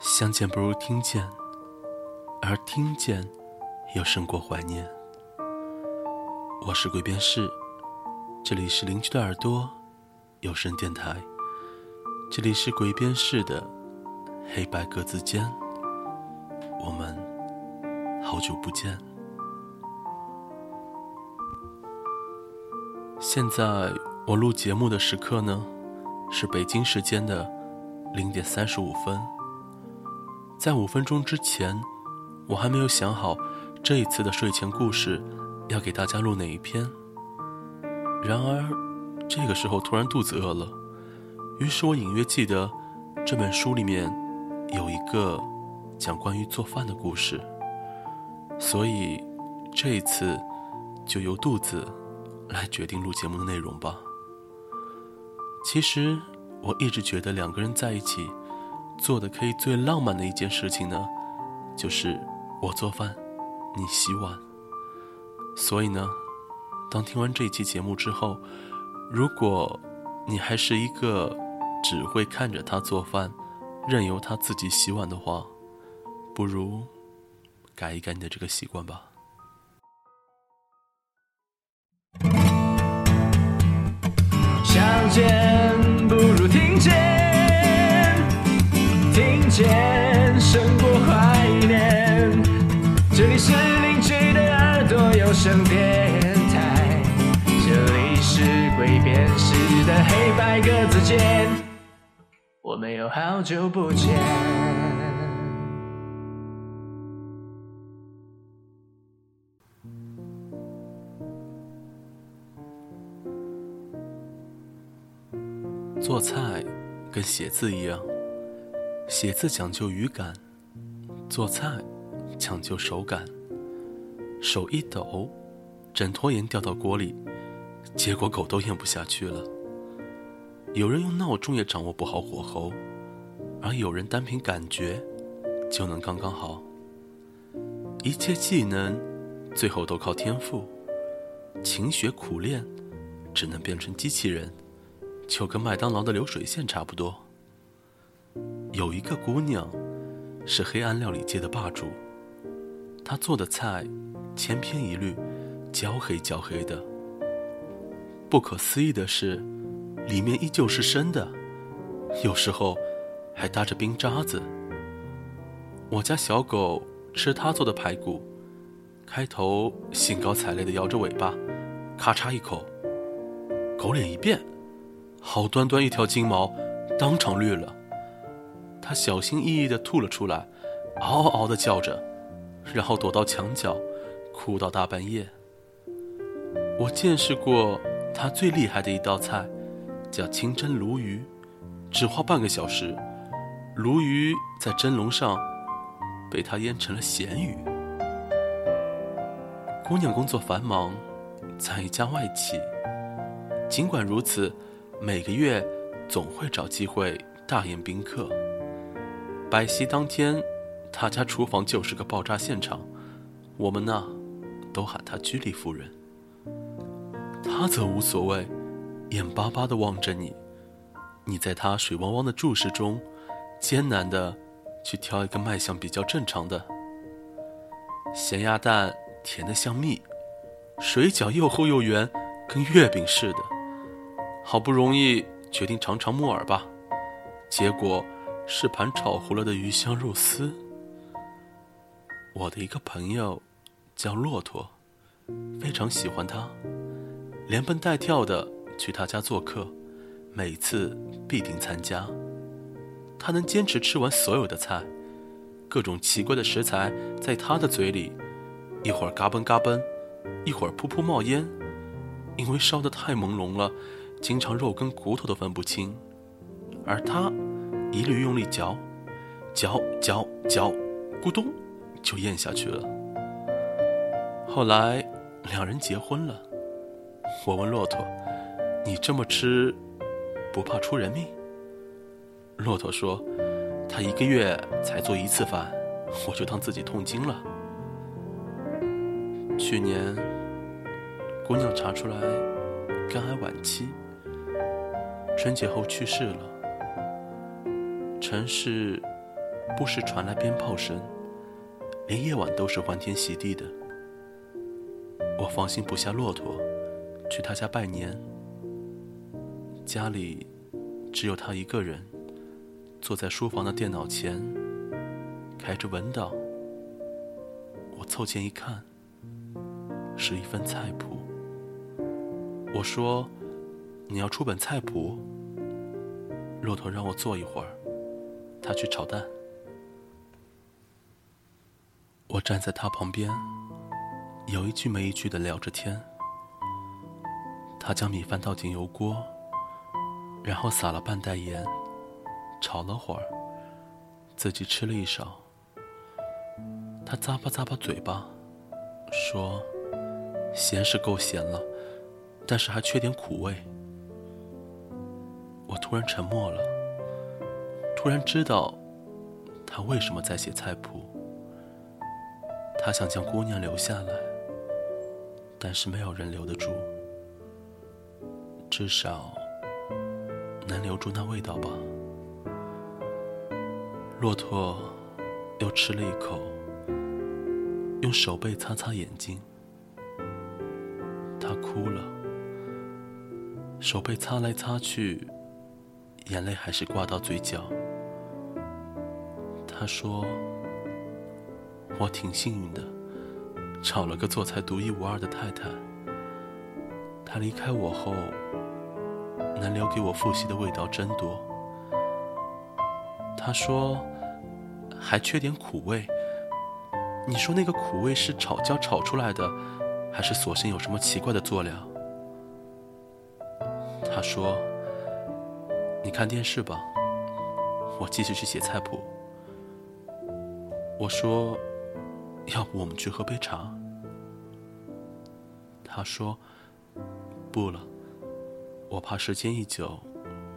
相见不如听见，而听见又胜过怀念。我是鬼边士，这里是邻居的耳朵有声电台，这里是鬼边士的黑白格子间，我们好久不见。现在我录节目的时刻呢，是北京时间的零点三十五分。在五分钟之前，我还没有想好这一次的睡前故事要给大家录哪一篇。然而，这个时候突然肚子饿了，于是我隐约记得这本书里面有一个讲关于做饭的故事，所以这一次就由肚子。来决定录节目的内容吧。其实我一直觉得两个人在一起做的可以最浪漫的一件事情呢，就是我做饭，你洗碗。所以呢，当听完这一期节目之后，如果你还是一个只会看着他做饭，任由他自己洗碗的话，不如改一改你的这个习惯吧。相见不如听见，听见胜过怀念。这里是邻居的耳朵有声电台，这里是鬼辨识的黑白格子间，我们有好久不见。做菜跟写字一样，写字讲究语感，做菜讲究手感。手一抖，枕托盐掉到锅里，结果狗都咽不下去了。有人用闹钟也掌握不好火候，而有人单凭感觉就能刚刚好。一切技能最后都靠天赋，勤学苦练只能变成机器人。就跟麦当劳的流水线差不多。有一个姑娘，是黑暗料理界的霸主。她做的菜，千篇一律，焦黑焦黑的。不可思议的是，里面依旧是生的，有时候还搭着冰渣子。我家小狗吃她做的排骨，开头兴高采烈地摇着尾巴，咔嚓一口，狗脸一变。好端端一条金毛，当场绿了。他小心翼翼地吐了出来，嗷嗷地叫着，然后躲到墙角，哭到大半夜。我见识过他最厉害的一道菜，叫清蒸鲈鱼，只花半个小时，鲈鱼在蒸笼上被他腌成了咸鱼。姑娘工作繁忙，在一家外企，尽管如此。每个月总会找机会大宴宾客。摆席当天，他家厨房就是个爆炸现场，我们呢都喊他居里夫人。他则无所谓，眼巴巴地望着你，你在他水汪汪的注视中，艰难地去挑一个卖相比较正常的咸鸭蛋，甜得像蜜，水饺又厚又圆，跟月饼似的。好不容易决定尝尝木耳吧，结果是盘炒糊了的鱼香肉丝。我的一个朋友叫骆驼，非常喜欢他，连蹦带跳的去他家做客，每次必定参加。他能坚持吃完所有的菜，各种奇怪的食材在他的嘴里，一会儿嘎嘣嘎嘣，一会儿噗噗冒烟，因为烧得太朦胧了。经常肉跟骨头都分不清，而他一律用力嚼，嚼嚼嚼，咕咚就咽下去了。后来两人结婚了，我问骆驼：“你这么吃，不怕出人命？”骆驼说：“他一个月才做一次饭，我就当自己痛经了。”去年姑娘查出来肝癌晚期。春节后去世了。城市不时传来鞭炮声，连夜晚都是欢天喜地的。我放心不下骆驼，去他家拜年。家里只有他一个人，坐在书房的电脑前，开着文档。我凑近一看，是一份菜谱。我说：“你要出本菜谱？”骆驼让我坐一会儿，他去炒蛋。我站在他旁边，有一句没一句的聊着天。他将米饭倒进油锅。然后撒了半袋盐，炒了会儿，自己吃了一勺。他咂巴咂巴嘴巴，说：“咸是够咸了，但是还缺点苦味。”我突然沉默了，突然知道他为什么在写菜谱。他想将姑娘留下来，但是没有人留得住，至少。能留住那味道吧。骆驼又吃了一口，用手背擦擦眼睛。他哭了，手背擦来擦去，眼泪还是挂到嘴角。他说：“我挺幸运的，找了个做菜独一无二的太太。她离开我后。”能留给我复习的味道真多。他说，还缺点苦味。你说那个苦味是炒焦炒出来的，还是索性有什么奇怪的佐料？他说，你看电视吧，我继续去写菜谱。我说，要不我们去喝杯茶？他说，不了。我怕时间一久，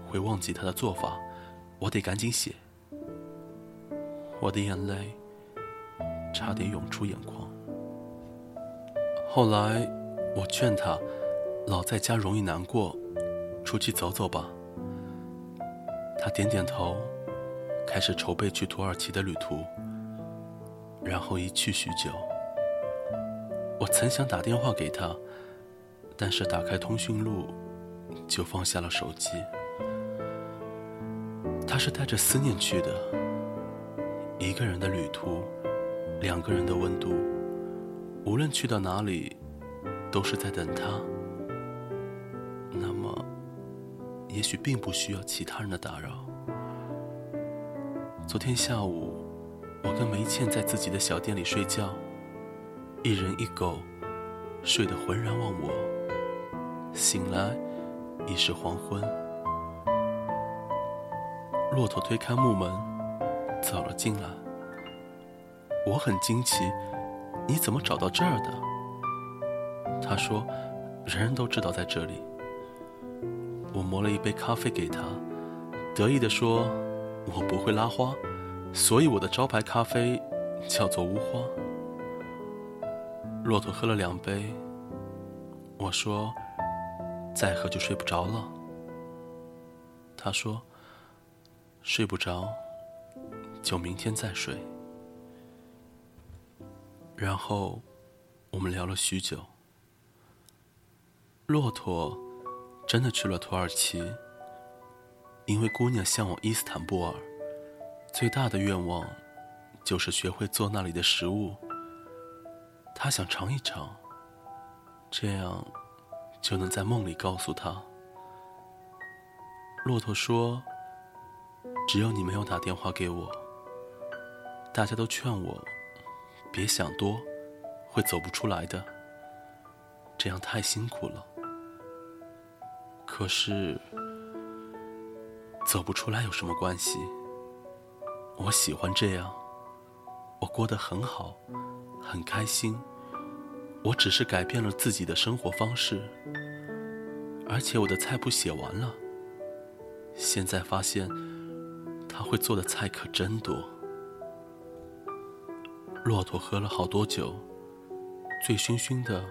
会忘记他的做法，我得赶紧写。我的眼泪差点涌出眼眶。后来我劝他，老在家容易难过，出去走走吧。他点点头，开始筹备去土耳其的旅途，然后一去许久。我曾想打电话给他，但是打开通讯录。就放下了手机。他是带着思念去的，一个人的旅途，两个人的温度，无论去到哪里，都是在等他。那么，也许并不需要其他人的打扰。昨天下午，我跟梅倩在自己的小店里睡觉，一人一狗，睡得浑然忘我，醒来。已是黄昏，骆驼推开木门，走了进来。我很惊奇，你怎么找到这儿的？他说，人人都知道在这里。我磨了一杯咖啡给他，得意地说，我不会拉花，所以我的招牌咖啡叫做乌花。骆驼喝了两杯，我说。再喝就睡不着了。他说：“睡不着，就明天再睡。”然后我们聊了许久。骆驼真的去了土耳其，因为姑娘向往伊斯坦布尔，最大的愿望就是学会做那里的食物。他想尝一尝，这样。就能在梦里告诉他。骆驼说：“只有你没有打电话给我。大家都劝我，别想多，会走不出来的。这样太辛苦了。可是，走不出来有什么关系？我喜欢这样，我过得很好，很开心。”我只是改变了自己的生活方式，而且我的菜谱写完了。现在发现，他会做的菜可真多。骆驼喝了好多酒，醉醺醺的，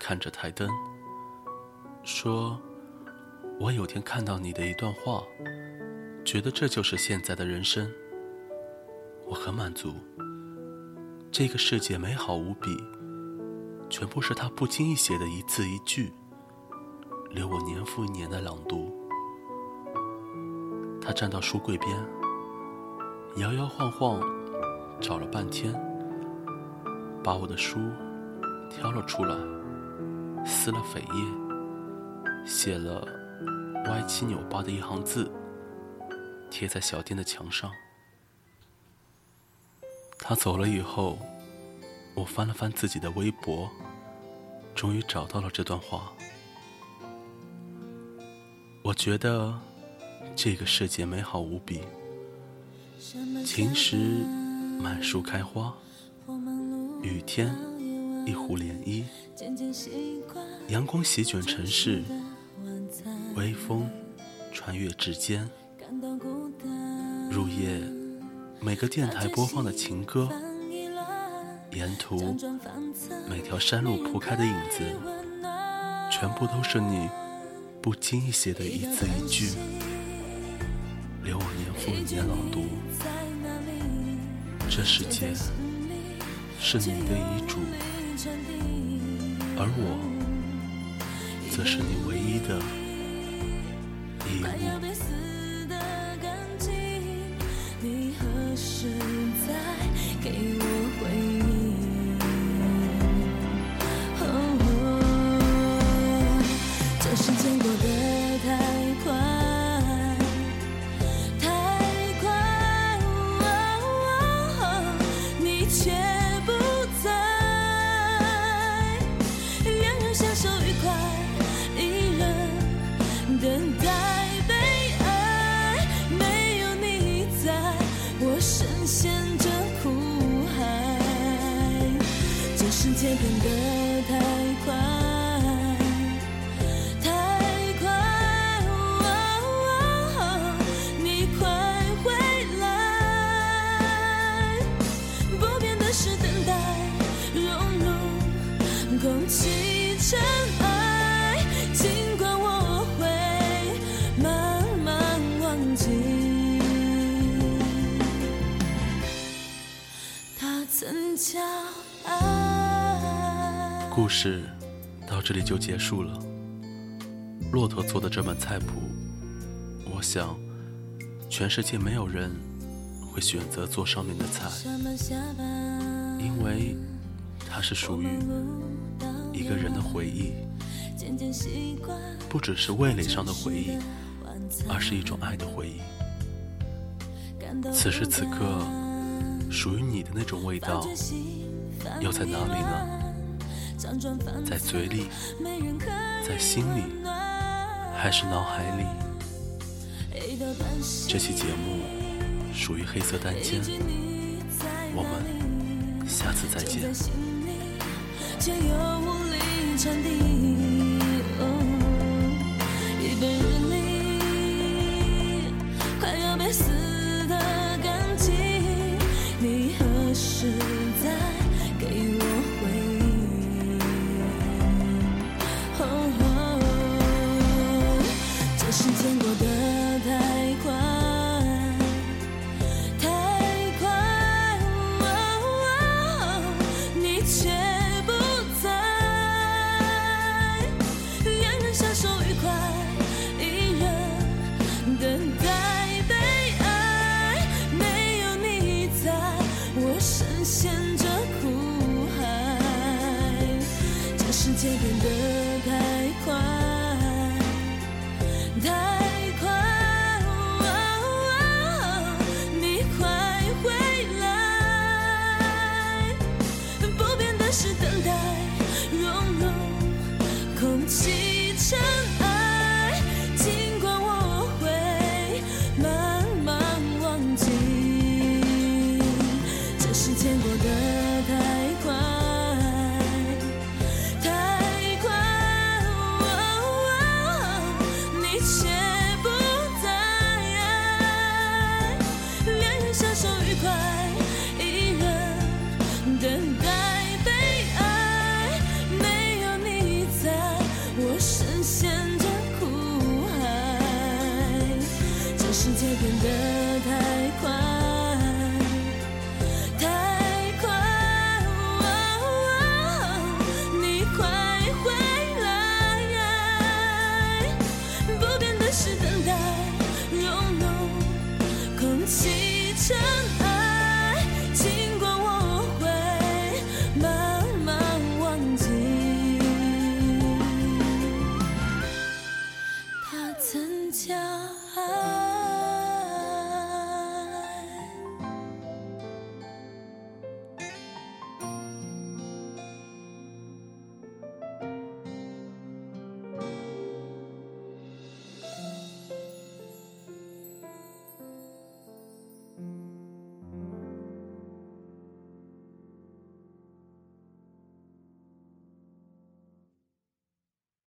看着台灯，说：“我有天看到你的一段话，觉得这就是现在的人生。我很满足。这个世界美好无比，全部是他不经意写的一字一句，留我年复一年的朗读。他站到书柜边，摇摇晃晃找了半天，把我的书挑了出来，撕了扉页，写了歪七扭八的一行字，贴在小店的墙上。他走了以后，我翻了翻自己的微博，终于找到了这段话。我觉得这个世界美好无比，晴时满树开花，雨天一湖涟漪，阳光席卷城市，微风穿越指尖，入夜。每个电台播放的情歌，沿途每条山路铺开的影子，全部都是你不经意写的一字一句，留我年复一年朗读。这世界是你的遗嘱，而我则是你唯一的遗物。故事到这里就结束了。骆驼做的这本菜谱，我想，全世界没有人会选择做上面的菜，因为它是属于一个人的回忆，不只是味蕾上的回忆，而是一种爱的回忆。此时此刻，属于你的那种味道，又在哪里呢？在嘴里，在心里，还是脑海里？这期节目属于黑色单间，我们下次再见。一世界变得。